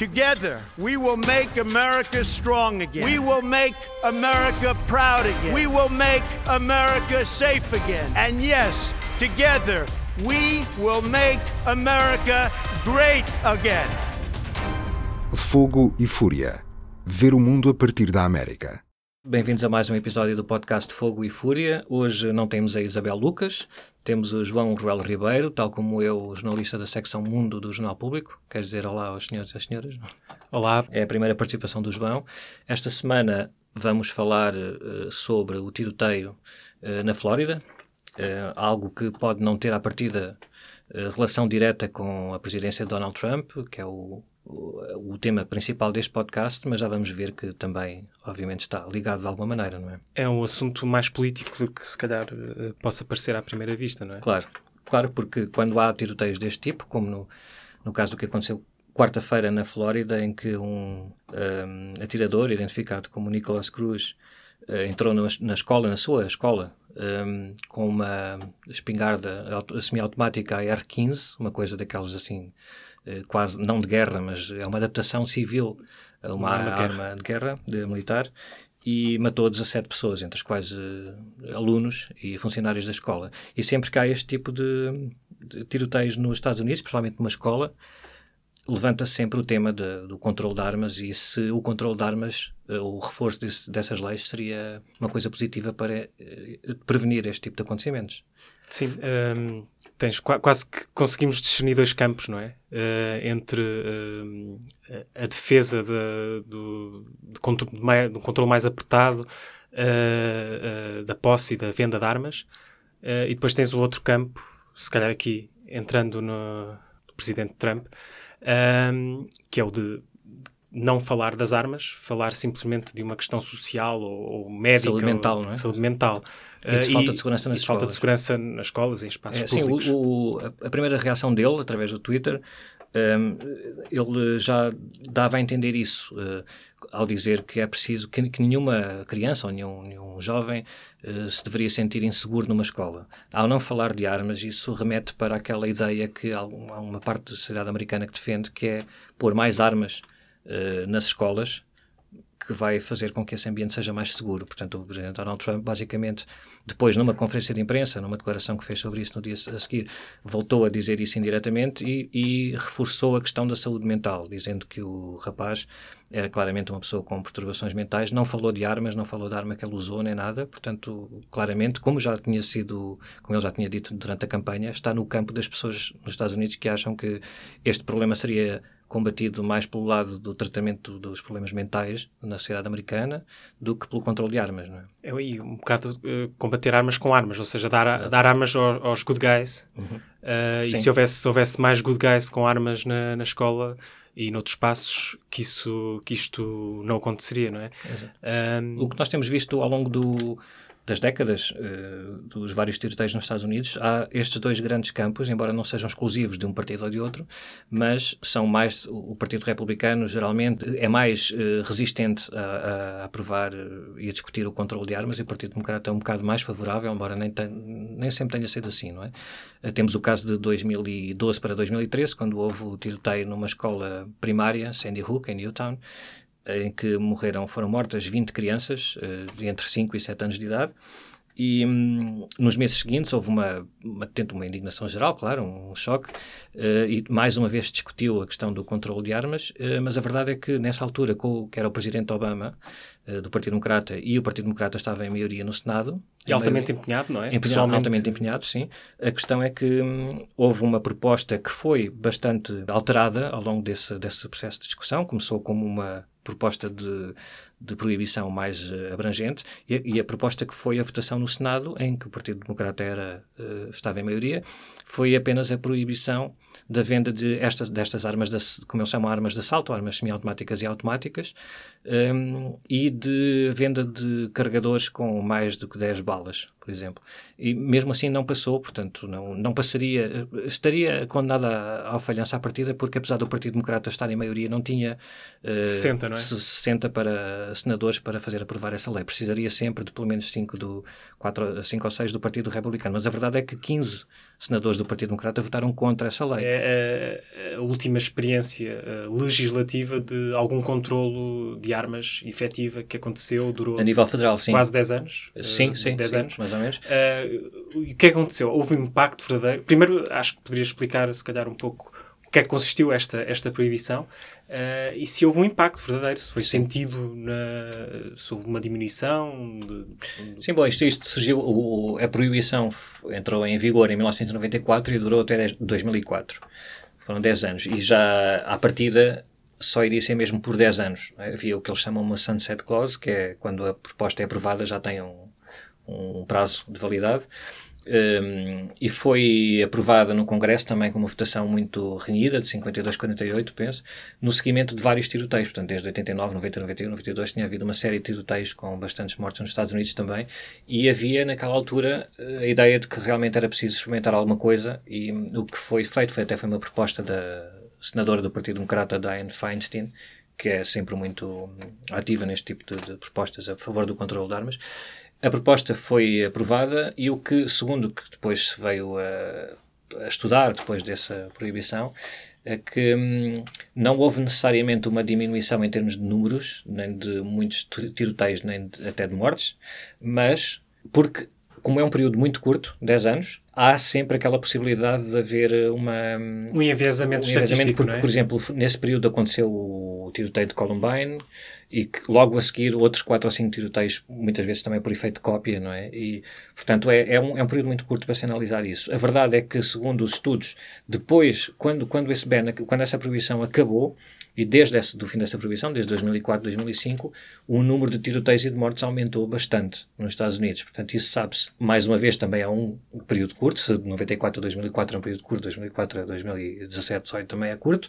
Together, we will make America strong again. We will make America proud again. We will make America safe again. And yes, together, we will make America great again. Fogo e Fúria. Ver o mundo a partir da América. Bem-vindos a mais um episódio do podcast Fogo e Fúria. Hoje não temos a Isabel Lucas, temos o João Ruel Ribeiro, tal como eu, jornalista da secção Mundo do Jornal Público. Queres dizer olá aos senhores e às senhoras? Olá. É a primeira participação do João. Esta semana vamos falar uh, sobre o tiroteio uh, na Flórida, uh, algo que pode não ter à partida relação direta com a presidência de Donald Trump, que é o, o, o, tema principal deste podcast, mas já vamos ver que também, obviamente, está ligado de alguma maneira, não é? É um assunto mais político do que se calhar uh, possa parecer à primeira vista, não é? Claro, claro, porque quando há tiroteios deste tipo, como no, no caso do que aconteceu quarta-feira na Flórida, em que um, um atirador, identificado como Nicholas Cruz, uh, entrou na, na, escola, na sua escola, um, com uma espingarda semiautomática AR-15, uma coisa daquelas assim eh, quase não de guerra, mas é uma adaptação civil a uma, arma, arma de guerra, de militar, e matou 17 pessoas, entre as quais uh, alunos e funcionários da escola. E sempre que há este tipo de, de tiroteios nos Estados Unidos, principalmente numa escola, levanta sempre o tema de, do controle de armas e se o controle de armas, uh, o reforço desse, dessas leis seria uma coisa positiva para uh, prevenir este tipo de acontecimentos. Sim, um, ehm, tens quase que conseguimos discernir dois campos, não é? Uh, entre uh, a defesa de, do, de do controle mais apertado uh, da posse e da venda de armas, e depois tens o outro campo, se calhar aqui entrando no, no presidente Trump, que é o de não falar das armas, falar simplesmente de uma questão social ou, ou médica. Saúde mental, não é? Saúde mental. E de falta de segurança nas escolas. falta de segurança nas escolas em espaços é, públicos. Sim, o, o, a primeira reação dele, através do Twitter, um, ele já dava a entender isso uh, ao dizer que é preciso que, que nenhuma criança ou nenhum, nenhum jovem uh, se deveria sentir inseguro numa escola. Ao não falar de armas, isso remete para aquela ideia que há uma parte da sociedade americana que defende que é pôr mais armas uh, nas escolas que vai fazer com que esse ambiente seja mais seguro. Portanto, o Presidente Donald Trump, basicamente, depois, numa conferência de imprensa, numa declaração que fez sobre isso no dia a seguir, voltou a dizer isso indiretamente e, e reforçou a questão da saúde mental, dizendo que o rapaz era claramente uma pessoa com perturbações mentais, não falou de armas, não falou da arma que ele usou nem nada, portanto, claramente, como já tinha sido, como ele já tinha dito durante a campanha, está no campo das pessoas nos Estados Unidos que acham que este problema seria combatido mais pelo lado do tratamento dos problemas mentais na sociedade americana do que pelo controle de armas, não é? É aí um bocado uh, combater armas com armas, ou seja, dar, dar armas aos, aos good guys. Uhum. Uh, e se houvesse, se houvesse mais good guys com armas na, na escola e noutros espaços, que, isso, que isto não aconteceria, não é? Um, o que nós temos visto ao longo do das décadas uh, dos vários tiroteios nos Estados Unidos, há estes dois grandes campos, embora não sejam exclusivos de um partido ou de outro, mas são mais. O Partido Republicano geralmente é mais uh, resistente a, a, aprovar uh, e a discutir o controle de armas e o Partido Democrata é um bocado mais favorável, embora nem, nem sempre tenha sido assim, não é? temos o caso de 2012 para 2013, quando houve o tiroteio numa escola primária, Sandy Hook, em Newtown, em que morreram, foram mortas 20 crianças uh, entre 5 e 7 anos de idade. E hum, nos meses seguintes houve uma, uma, uma indignação geral, claro, um, um choque, uh, e mais uma vez discutiu a questão do controle de armas, uh, mas a verdade é que nessa altura, com, que era o presidente Obama, uh, do Partido Democrata, e o Partido Democrata estava em maioria no Senado. E altamente maioria, empenhado, não é? Empenhado, altamente empenhado, sim. A questão é que hum, houve uma proposta que foi bastante alterada ao longo desse, desse processo de discussão. Começou como uma proposta de, de proibição mais uh, abrangente e, e, a proposta que foi a votação no Senado, em que o Partido Democrata era, uh, estava em maioria, foi apenas a proibição da venda de estas, destas armas, de, como eles chamam, armas de assalto, armas semiautomáticas e automáticas, um, e de venda de carregadores com mais do que 10 balas, por exemplo. E mesmo assim não passou, portanto, não, não passaria, estaria condenada ao falhança à partida, porque apesar do Partido Democrata estar em maioria, não tinha... Uh, 60, não é? 60 para senadores para fazer aprovar essa lei. Precisaria sempre de pelo menos 5, do, 4, 5 ou 6 do Partido Republicano. Mas a verdade é que 15 senadores do Partido Democrata votaram contra essa lei. É a, a última experiência legislativa de algum controlo de armas efetiva que aconteceu, durou a nível federal, sim. quase 10 anos. Sim, sim, 10 sim, anos. mais ou menos. Uh, o que é aconteceu? Houve um impacto verdadeiro? Primeiro, acho que poderia explicar, se calhar, um pouco que é que consistiu esta, esta proibição uh, e se houve um impacto verdadeiro, se foi sentido, na, se houve uma diminuição. De, de... Sim, bom, isto, isto surgiu, o, a proibição entrou em vigor em 1994 e durou até 2004. Foram 10 anos e já à partida só iria ser mesmo por 10 anos. Havia o que eles chamam uma sunset clause, que é quando a proposta é aprovada já tem um, um prazo de validade. Um, e foi aprovada no Congresso também com uma votação muito renhida, de 52-48, penso, no seguimento de vários tiroteios. Portanto, desde 89, 90, 91, 92 tinha havido uma série de tiroteios com bastantes mortos nos Estados Unidos também. E havia, naquela altura, a ideia de que realmente era preciso experimentar alguma coisa. E o que foi feito foi até foi uma proposta da senadora do Partido Democrata, Dianne Feinstein, que é sempre muito ativa neste tipo de, de propostas a favor do controle de armas, a proposta foi aprovada e o que, segundo que depois se veio a, a estudar depois dessa proibição, é que hum, não houve necessariamente uma diminuição em termos de números, nem de muitos tiroteios, nem de, até de mortes, mas porque, como é um período muito curto, 10 anos, há sempre aquela possibilidade de haver uma... Hum, um enviesamento um estatístico, porque, é? por exemplo, nesse período aconteceu o tiroteio de Columbine, e que logo a seguir outros quatro ou cinco tiroteios, muitas vezes também por efeito de cópia, não é? E, portanto, é, é, um, é um período muito curto para se analisar isso. A verdade é que, segundo os estudos, depois, quando, quando esse ban, quando essa proibição acabou, e desde esse, do fim dessa proibição, desde 2004, 2005, o número de tiroteios e de mortes aumentou bastante nos Estados Unidos. Portanto, isso sabe-se. Mais uma vez, também é um período curto. De 94 a 2004 é um período curto, 2004 a 2017 só também é curto.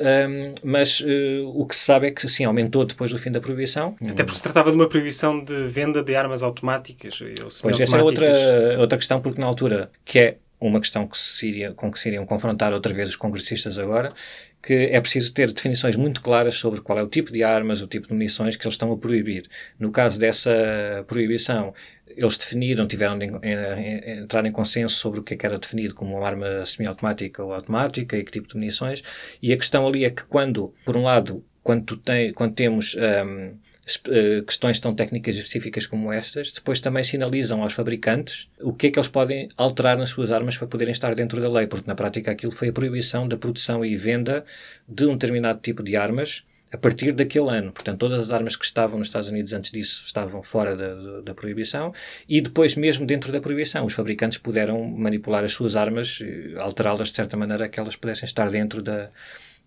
Um, mas uh, o que se sabe é que, sim, aumentou depois do fim da proibição. Até porque se tratava de uma proibição de venda de armas automáticas ou Pois, essa é outra, outra questão, porque na altura, que é uma questão que se iria, com que se iriam confrontar outra vez os congressistas agora, que é preciso ter definições muito claras sobre qual é o tipo de armas, o tipo de munições que eles estão a proibir. No caso dessa proibição, eles definiram, tiveram de entrar em consenso sobre o que, é que era definido como uma arma semiautomática ou automática e que tipo de munições. E a questão ali é que quando, por um lado, quando, tem, quando temos um, questões tão técnicas específicas como estas, depois também sinalizam aos fabricantes o que é que eles podem alterar nas suas armas para poderem estar dentro da lei, porque na prática aquilo foi a proibição da produção e venda de um determinado tipo de armas a partir daquele ano. Portanto, todas as armas que estavam nos Estados Unidos antes disso estavam fora da, da, da proibição e depois, mesmo dentro da proibição, os fabricantes puderam manipular as suas armas, alterá-las de certa maneira que elas pudessem estar dentro da,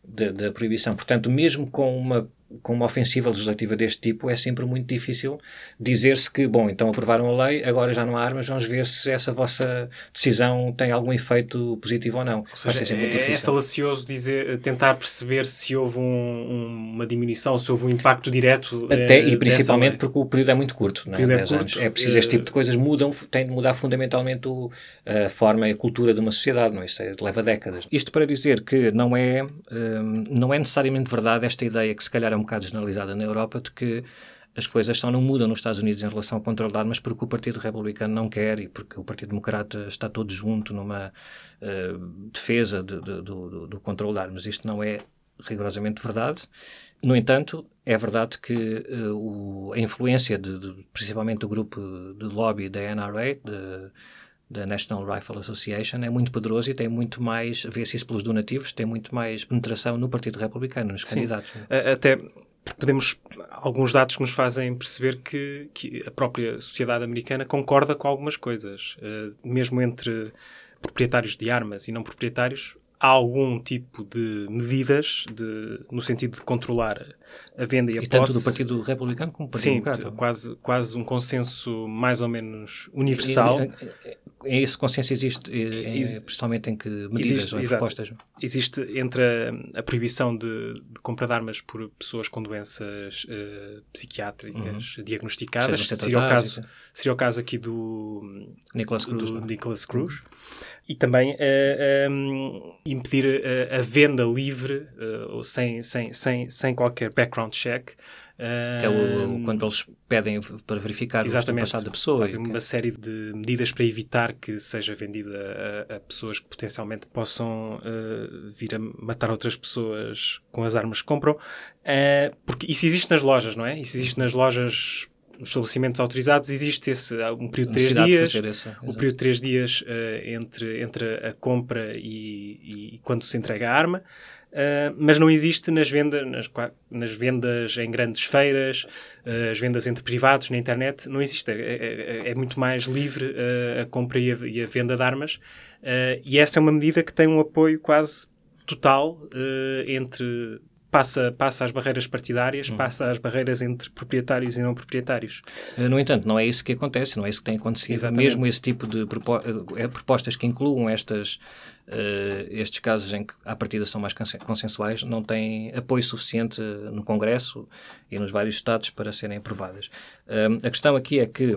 da, da proibição. Portanto, mesmo com uma com uma ofensiva legislativa deste tipo, é sempre muito difícil dizer-se que, bom, então aprovaram a lei, agora já não há armas, vamos ver se essa vossa decisão tem algum efeito positivo ou não. Ou seja, é, é, falacioso dizer, tentar perceber se houve um, uma diminuição, se houve um impacto direto. Até, e principalmente porque o período é muito curto, não é? é, curto, anos. é preciso este tipo de coisas mudam, tem de mudar fundamentalmente o, a forma e a cultura de uma sociedade, não é? Isso é, leva décadas. Isto para dizer que não é, hum, não é necessariamente verdade esta ideia que se calhar é um bocado generalizada na Europa de que as coisas só não mudam nos Estados Unidos em relação ao controle de armas porque o Partido Republicano não quer e porque o Partido Democrata está todo junto numa uh, defesa de, de, do, do controle de armas. Isto não é rigorosamente verdade. No entanto, é verdade que uh, o, a influência, de, de, principalmente do grupo de lobby da NRA, de, da National Rifle Association é muito poderoso e tem muito mais, vê-se isso pelos donativos, tem muito mais penetração no Partido Republicano, nos Sim. candidatos. Até podemos alguns dados que nos fazem perceber que, que, a própria sociedade americana concorda com algumas coisas, uh, mesmo entre proprietários de armas e não proprietários, há algum tipo de medidas de, no sentido de controlar a venda e a e posse. tanto do Partido Republicano como do Partido Sim, Democrata. quase, quase um consenso mais ou menos universal. E, esse consenso existe, Ex principalmente em que medidas existe, ou em propostas? Existe entre a, a proibição de, de, compra de armas por pessoas com doenças uh, psiquiátricas uhum. diagnosticadas, seria o, caso, seria o caso aqui do Nicholas Cruz. Do Nicholas Cruz. Uhum e também uh, um, impedir a, a, venda livre uh, sem, sem, sem, sem qualquer background check. Que é o, quando eles pedem para verificar Exatamente. o passado da pessoa. Fazem uma série de medidas para evitar que seja vendida a, a pessoas que potencialmente possam uh, vir a matar outras pessoas com as armas que compram. Uh, porque isso existe nas lojas, não é? Isso existe nas lojas nos estabelecimentos autorizados existe esse um período de três dias, essa, o período de três dias uh, entre, entre a compra e, e, quando se entrega a arma. Uh, mas não existe nas vendas, nas, nas vendas em grandes feiras, uh, as vendas entre privados na internet, não existe. É, é, é muito mais livre uh, a compra e a, e a, venda de armas. e essa é uma medida que tem um apoio quase total entre passa, passa as barreiras partidárias, hum. passa as barreiras entre proprietários e não proprietários. No entanto, não é isso que acontece, não é isso que tem acontecido. Exatamente. Mesmo esse tipo de propostas que incluam estas Uh, estes casos em que a partida são mais consensuais não têm apoio suficiente no Congresso e nos vários Estados para serem aprovadas. Uh, a questão aqui é que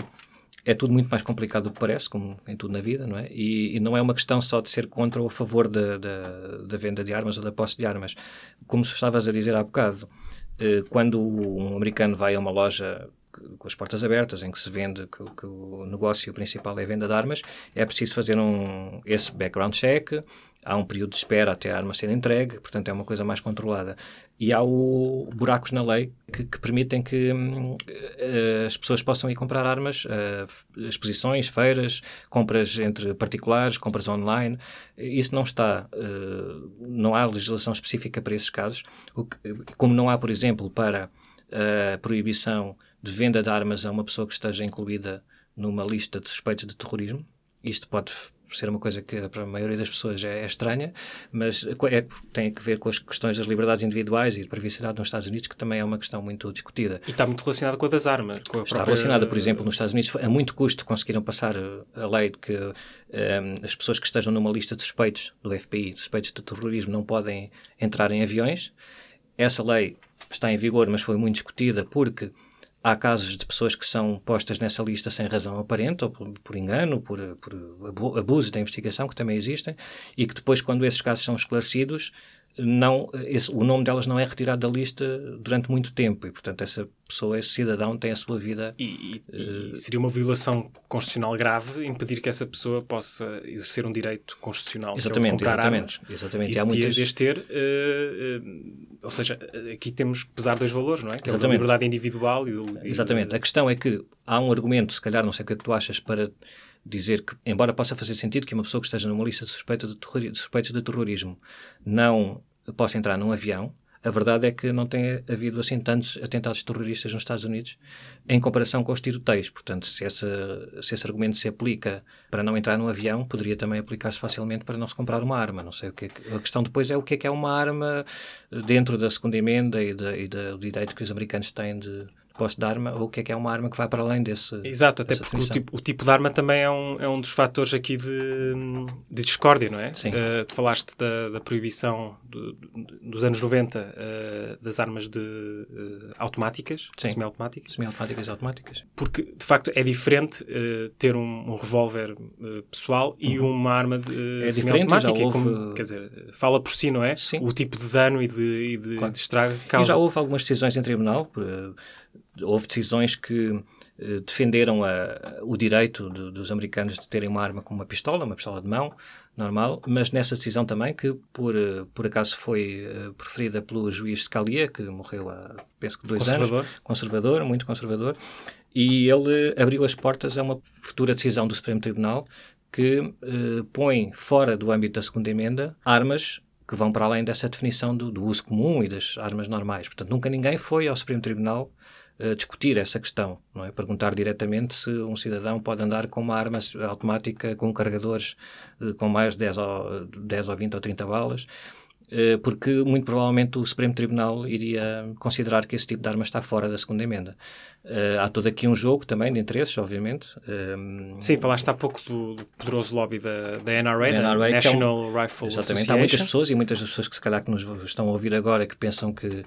é tudo muito mais complicado do que parece, como em tudo na vida, não é? E, e não é uma questão só de ser contra ou a favor da, da, da, venda de armas ou da posse de armas. Como estavas a dizer há bocado, uh, quando um americano vai a uma loja com as portas abertas, em que se vende que, que, o negócio principal é a venda de armas, é preciso fazer um, esse background check, há um período de espera até a arma ser entregue, portanto é uma coisa mais controlada. E há o, buracos na lei que, que permitem que uh, as pessoas possam ir comprar armas, uh, exposições, feiras, compras entre particulares, compras online. Isso não está, uh, não há legislação específica para esses casos, que, como não há, por exemplo, para a proibição de venda de armas a uma pessoa que esteja incluída numa lista de suspeitos de terrorismo. Isto pode ser uma coisa que para a maioria das pessoas é, é estranha, mas é, tem a ver com as questões das liberdades individuais e de privacidade nos Estados Unidos, que também é uma questão muito discutida. E está muito relacionada com a das armas. A está relacionada, por exemplo, nos Estados Unidos, a muito custo conseguiram passar a lei de que um, as pessoas que estejam numa lista de suspeitos do FBI, suspeitos de terrorismo, não podem entrar em aviões. Essa lei está em vigor, mas foi muito discutida porque há casos de pessoas que são postas nessa lista sem razão aparente, ou por, por engano, por, por abusos da investigação, que também existem, e que depois, quando esses casos são esclarecidos, não, esse, o nome delas não é retirado da lista durante muito tempo e, portanto, essa pessoa, esse cidadão, tem a sua vida. E, e, uh, e, seria uma violação constitucional grave impedir que essa pessoa possa exercer um direito constitucional. Exatamente, que é exatamente. Armas. exatamente. E, há muitas... de ter, uh, uh, ou seja, aqui temos que pesar dois valores, não é? Que exatamente. é a liberdade individual e o. Exatamente. A questão é que há um argumento, se calhar, não sei o que é que tu achas, para dizer que, embora possa fazer sentido que uma pessoa que esteja numa lista de, suspeita de, de suspeitos de terrorismo não possa entrar num avião, a verdade é que não tem havido assim tantos atentados terroristas nos Estados Unidos em comparação com os tiroteios. Portanto, se, essa, se esse argumento se aplica para não entrar num avião, poderia também aplicar-se facilmente para não se comprar uma arma. Não sei o que é, A questão depois é o que é que é uma arma dentro da segunda emenda e, de, e do direito que os americanos têm de posse de arma ou o que é que é uma arma que vai para além desse. Exato, até porque o tipo, o tipo, de arma também é um, é um dos fatores aqui de, de discórdia, não é? Sim. Uh, tu falaste da, da proibição do, dos anos 90 uh, das armas de, uh, automáticas, semiautomáticas. Semiautomáticas e automáticas. Porque, de facto, é diferente ter um, um revólver pessoal e uhum. uma arma de, é semiautomática. Houve... Como, quer dizer, fala por si, não é? Sim. O tipo de dano e de, e de, claro. de estrago que causa. E já houve algumas decisões em tribunal houve decisões que eh, defenderam a, o direito de, dos americanos de terem uma arma como uma pistola, uma pistola de mão, normal, mas nessa decisão também, que por, eh, por acaso foi uh, preferida pelo juiz Scalia, que morreu há, penso que dois conservador. anos. Conservador. muito conservador. E ele abriu as portas a uma futura decisão do Supremo Tribunal que uh, põe fora do âmbito da segunda emenda armas que vão para além dessa definição do, do uso comum e das armas normais. Portanto, nunca ninguém foi ao Supremo Tribunal discutir essa questão, não é? Perguntar diretamente se um cidadão pode andar com uma arma automática com carregadores uh, com mais de 10 ou, 10 ou 20 ou 30 balas, porque muito provavelmente o Supremo Tribunal iria considerar que esse tipo de arma está fora da segunda emenda. Uh, há todo aqui um jogo também de interesses, obviamente. Um, Sim, falaste há pouco do, do poderoso lobby da, da NRA, da NRA National é um, Rifle Exatamente, Association. há muitas pessoas e muitas das pessoas que se calhar que nos estão a ouvir agora que pensam que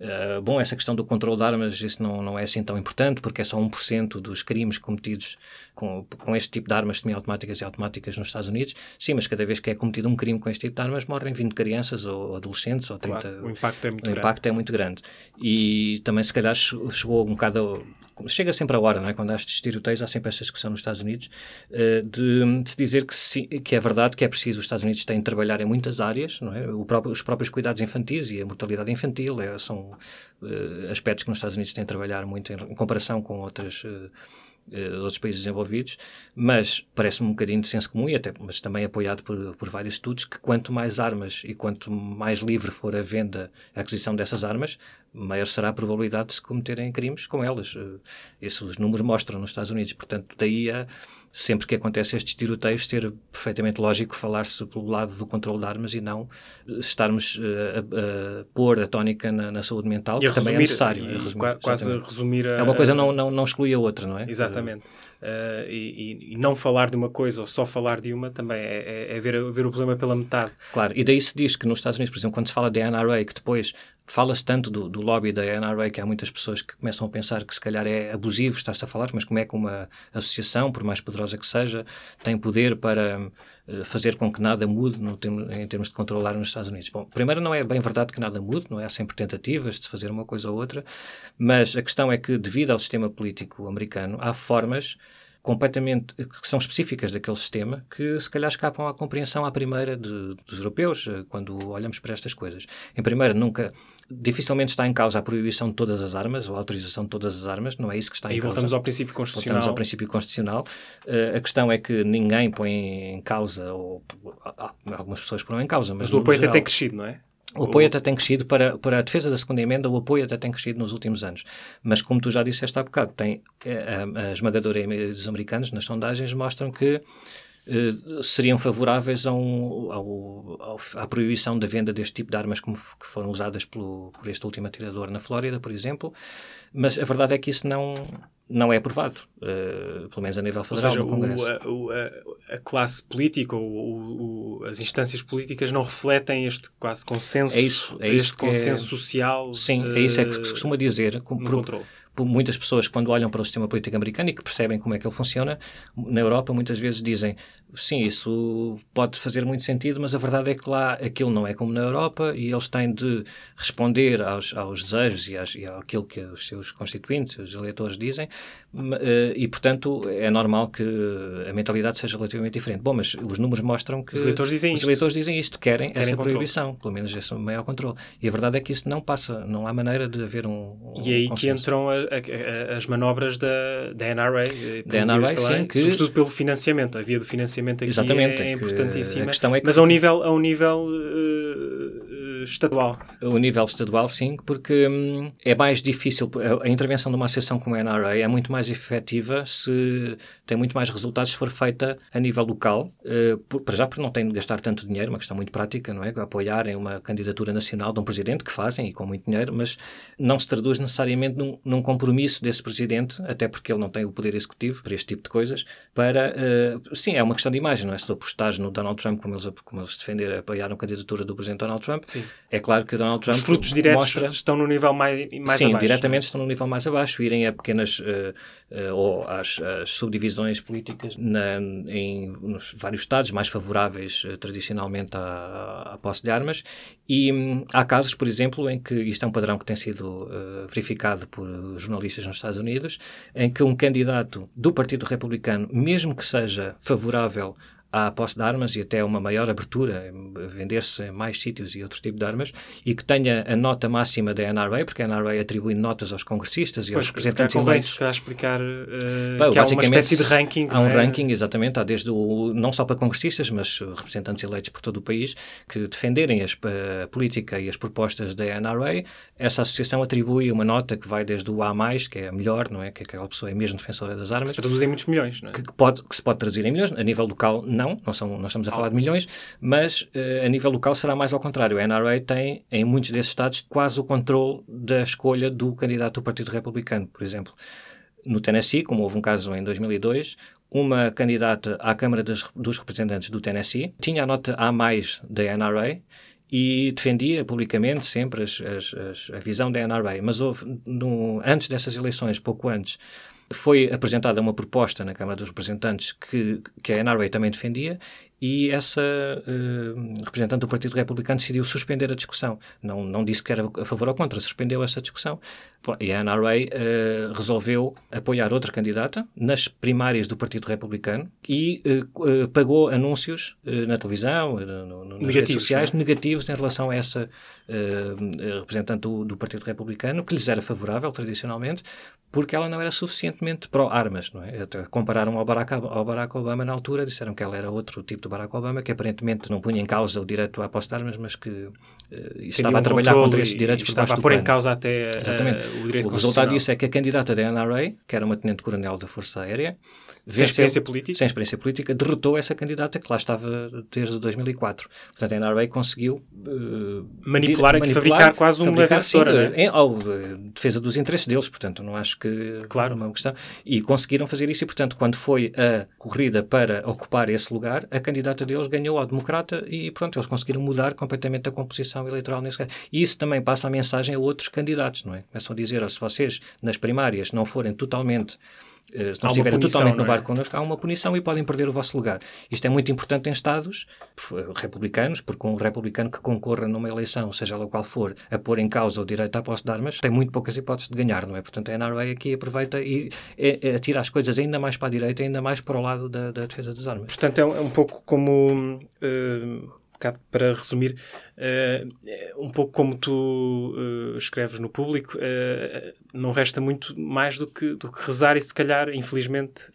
Uh, bom, essa questão do controle de armas, isso não, não é assim tão importante, porque é só 1% dos crimes cometidos com, com este tipo de armas semiautomáticas e automáticas nos Estados Unidos. Sim, mas cada vez que é cometido um crime com este tipo de armas, morrem 20 crianças jovens ou adolescentes ou 30. Claro, o impacto é muito o grande. impacto é muito grande. E também, se calhar, chegou um bocado. Chega sempre a hora, não é? Quando há estes tiroteios, há sempre esta discussão nos Estados Unidos uh, de, de, se dizer que, sim, que é verdade que é preciso. Os Estados Unidos têm de trabalhar em muitas áreas, não é? Próprio, os próprios cuidados infantis e a mortalidade infantil é, são uh, aspectos que nos Estados Unidos têm de trabalhar muito em, em comparação com outras. Uh, outros países desenvolvidos, mas parece-me um bocadinho de senso comum, e até, mas também apoiado por, por vários estudos, que quanto mais armas e quanto mais livre for a venda, a aquisição dessas armas, maior será a probabilidade de se cometerem crimes com elas. Uh, os números mostram nos Estados Unidos, portanto, daí a sempre que acontece estes tiroteios, ter perfeitamente lógico falar-se pelo lado do controle de armas e não estarmos uh, a, a, pôr a tónica na, na saúde mental, que também é necessário. E, resumir, quase a resumir a, É uma coisa não, não, não exclui a outra, não é? Exatamente. Uh, e, e, não falar de uma coisa ou só falar de uma também é, é, é ver, ver o problema pela metade. Claro, e daí se diz que nos Estados Unidos, por exemplo, quando se fala da NRA, que depois fala-se tanto do, do, lobby da NRA que há muitas pessoas que começam a pensar que se calhar é abusivo, está-se a falar, mas como é que uma associação, por mais poderosa que seja, tem poder para uh, fazer com que nada mude no, em termos de controlar nos Estados Unidos? Bom, primeiro não é bem verdade que nada mude, não é? Há sempre tentativas de fazer uma coisa ou outra, mas a questão é que devido ao sistema político americano há formas completamente que são específicas daquele sistema que se calhar escapam à compreensão à primeira de, dos europeus quando olhamos para estas coisas. Em primeiro, nunca dificilmente está em causa a proibição de todas as armas ou a autorização de todas as armas, não é isso que está em e causa. E voltamos ao princípio constitucional. Voltamos ao princípio constitucional. Uh, a questão é que ninguém põe em causa, ou algumas pessoas põem em causa, mas, mas o apoio até tem crescido, não é? O apoio até tem crescido para, para a defesa da segunda emenda, o apoio até tem crescido nos últimos anos. Mas, como tu já disseste há bocado, tem, a, a esmagadora maioria dos americanos, nas sondagens, mostram que eh, seriam favoráveis a um, ao, ao, à proibição da venda deste tipo de armas como, que foram usadas pelo, por este último atirador na Flórida, por exemplo. Mas a verdade é que isso não, não é aprovado, uh, pelo menos a nível federal Ou seja, no Congresso. O, a, a, classe política, ou as instâncias políticas não refletem este quase consenso, é isso, é este isso consenso é, social. Sim, uh, é isso é que se costuma dizer. Com, no por, controle muitas pessoas, quando olham para o sistema político americano e que percebem como é que ele funciona, na Europa muitas vezes dizem sim, isso pode fazer muito sentido, mas a verdade é que lá aquilo não é como na Europa e eles têm de responder aos, aos desejos e, às, e àquilo que os seus constituintes, os eleitores dizem, e portanto é normal que a mentalidade seja relativamente diferente. Bom, mas os números mostram que os eleitores dizem os isto, eleitores dizem isto querem, querem essa controle. proibição, pelo menos esse maior controle. E a verdade é que isso não passa, não há maneira de haver um. um e aí consenso. que entram a, a, as manobras da, da NRA, da NRA sim, que... sobretudo pelo financiamento. A via do financiamento aqui Exatamente, é, é importantíssima. A é que... Mas ao nível, ao nível uh, estadual. O nível estadual, sim, porque hum, é mais difícil. A intervenção de uma associação como a NRA é muito mais efetiva se tem muito mais resultados se for feita a nível local. Uh, por, para já, porque não tem de gastar tanto dinheiro, uma questão muito prática, não é? Apoiarem uma candidatura nacional de um presidente, que fazem e com muito dinheiro, mas não se traduz necessariamente num, num compromisso desse presidente, até porque ele não tem o poder executivo para este tipo de coisas, para. Uh, sim, é uma questão de imagem, não é? Se tu apostares no Donald Trump, como eles, como eles defenderam, apoiaram a candidatura do presidente Donald Trump, sim. É claro que Donald Trump. Os frutos diretos mostra... estão no nível mais, mais sim, abaixo. diretamente estão no nível mais abaixo, irem a pequenas. Uh, uh, ou às, às, subdivisões políticas na, em nos vários estados mais favoráveis uh, tradicionalmente à, à, posse de armas. E um, há casos, por exemplo, em que isto é um padrão que tem sido verificado por jornalistas nos Estados Unidos, em que um candidato do Partido Republicano, mesmo que seja favorável à posse de armas e até uma maior abertura, vender-se em mais sítios e outro tipo de armas, e que tenha a nota máxima da NRA, porque a NRA atribui notas aos congressistas e pois, aos representantes eleitos. Se explicar uh, Bom, que há uma espécie de ranking. Há um é? ranking, exatamente, há desde o, não só para congressistas, mas representantes eleitos por todo o país, que defenderem as, a política e as propostas da NRA. Essa associação atribui uma nota que vai desde o A+, que é a melhor, não é? Que aquela pessoa é mesmo defensora das armas. Que se traduz em muitos milhões, não é? Que, pode, que se pode traduzir em milhões, a nível local não, não, não, são, não estamos a falar de milhões, mas uh, a nível local será mais ao contrário. A NRA tem, em muitos desses estados, quase o controle da escolha do candidato do Partido Republicano, por exemplo. No Tennessee, como houve um caso em 2002, uma candidata à Câmara dos, dos Representantes do Tennessee tinha a nota A mais da NRA e defendia publicamente sempre as, as, as, a visão da NRA. Mas houve, no, antes dessas eleições, pouco antes, foi apresentada uma proposta na Câmara dos Representantes que, que a NRA também defendia e essa uh, representante do Partido Republicano decidiu suspender a discussão. Não, não disse que era a favor ou contra, suspendeu essa discussão. E a NRA uh, resolveu apoiar outra candidata nas primárias do Partido Republicano e uh, pagou anúncios na televisão, no, no, nas redes sociais, é? negativos em relação a essa representante do, do Partido Republicano, que lhes era favorável tradicionalmente, porque ela não era suficientemente pró-armas. É? Compararam ao Barack, ao Barack Obama na altura, disseram que ela era outro tipo de Barack Obama, que aparentemente não punha em causa o direito à posse de armas, mas que uh, estava um a trabalhar contra esses direitos Estava a pôr em causa até uh, o direito O resultado disso é que a candidata da NRA, que era uma tenente-coronel da Força Aérea, sem experiência política? Sem experiência política, derrotou essa candidata que lá estava desde 2004. Portanto, a NRA conseguiu uh, manipular, manipular fabricar quase uma defensora, né? em, ao, defesa dos interesses deles, portanto, não acho que claro. é uma questão. E conseguiram fazer isso e, portanto, quando foi a corrida para ocupar esse lugar, a candidata deles ganhou ao democrata e, pronto, eles conseguiram mudar completamente a composição eleitoral nesse caso. E isso também passa a mensagem a outros candidatos, não é? É só dizer, oh, se vocês nas primárias não forem totalmente se não estiverem totalmente no é? barco connosco, há uma punição e podem perder o vosso lugar. Isto é muito importante em Estados eh, republicanos, porque um republicano que concorra numa eleição, seja lá qual for, a pôr em causa o direito à posse de armas, tem muito poucas hipóteses de ganhar, não é? Portanto, a NRA aqui aproveita e é, é, atira as coisas ainda mais para a direita, ainda mais para o lado da, da defesa das armas. Portanto, é um, é um pouco como. Uh bocado para resumir, uh, um pouco como tu uh, escreves no público, uh, não resta muito mais do que, do que rezar e, se calhar, infelizmente,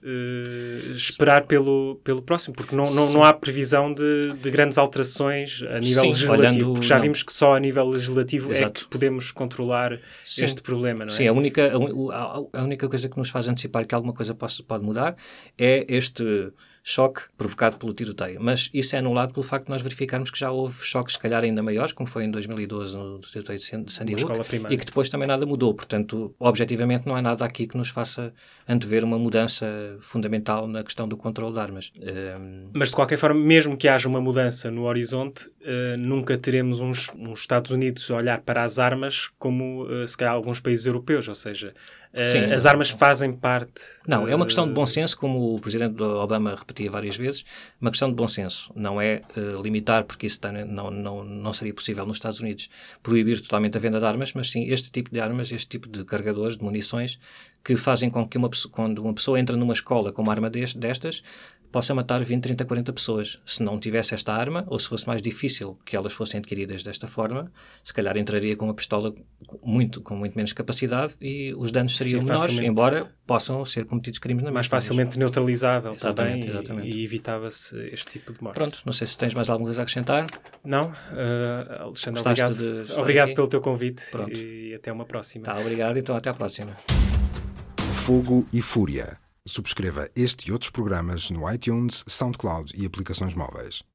esperar pelo, pelo próximo, porque não, não, não há previsão de, de grandas alterações a nível Sim, legislativo, porque já não. vimos que só a nível legislativo Exato. é que podemos controlar Sim. este problema, não é? Sim, a única, a, a única coisa que nos faz antecipar que alguma coisa possa, pode mudar é este choque provocado pelo tiroteio. Mas isso é anulado pelo facto de nós verificarmos que já houve choques, se calhar, ainda maiores, como foi em 2012 no tiroteio de Sandy Hook, e que depois também nada mudou. Portanto, objetivamente, não há nada aqui que nos faça antever uma mudança fundamental na questão do controle de armas. Um... Ehm, Mas, de qualquer forma, mesmo que haja uma mudança no horizonte, uh, nunca teremos uns, uns, Estados Unidos a olhar para as armas como, uh, se calhar, alguns países europeus, ou seja, Sim, as armas fazem parte... Não, é uma questão de bom senso, como o Presidente Obama repetia várias vezes, uma questão de bom senso. Não é uh, limitar, porque isso não, não, não seria possível nos Estados Unidos, proibir totalmente a venda de armas, mas sim este tipo de armas, este tipo de carregadores, de munições, que fazem com que uma, quando uma pessoa entra numa escola com uma arma destas, possa matar 20, 30, 40 pessoas. Se não tivesse esta arma, ou se fosse mais difícil que elas fossem adquiridas desta forma, se calhar entraria com uma pistola muito, com muito menos capacidade e os danos seriam Sim, menores, embora possam ser cometidos crimes na Mais facilmente neutralizável exatamente, também exatamente. e, e evitava-se este tipo de morte. Pronto, não sei se tens mais alguma coisa a acrescentar. Não, uh, Alexandre, Gostaste obrigado, obrigado pelo teu convite Pronto. e até uma próxima. Tá, obrigado, então até à próxima. Fogo e Fúria Subscreva este e outros programas no iTunes, SoundCloud e aplicações móveis.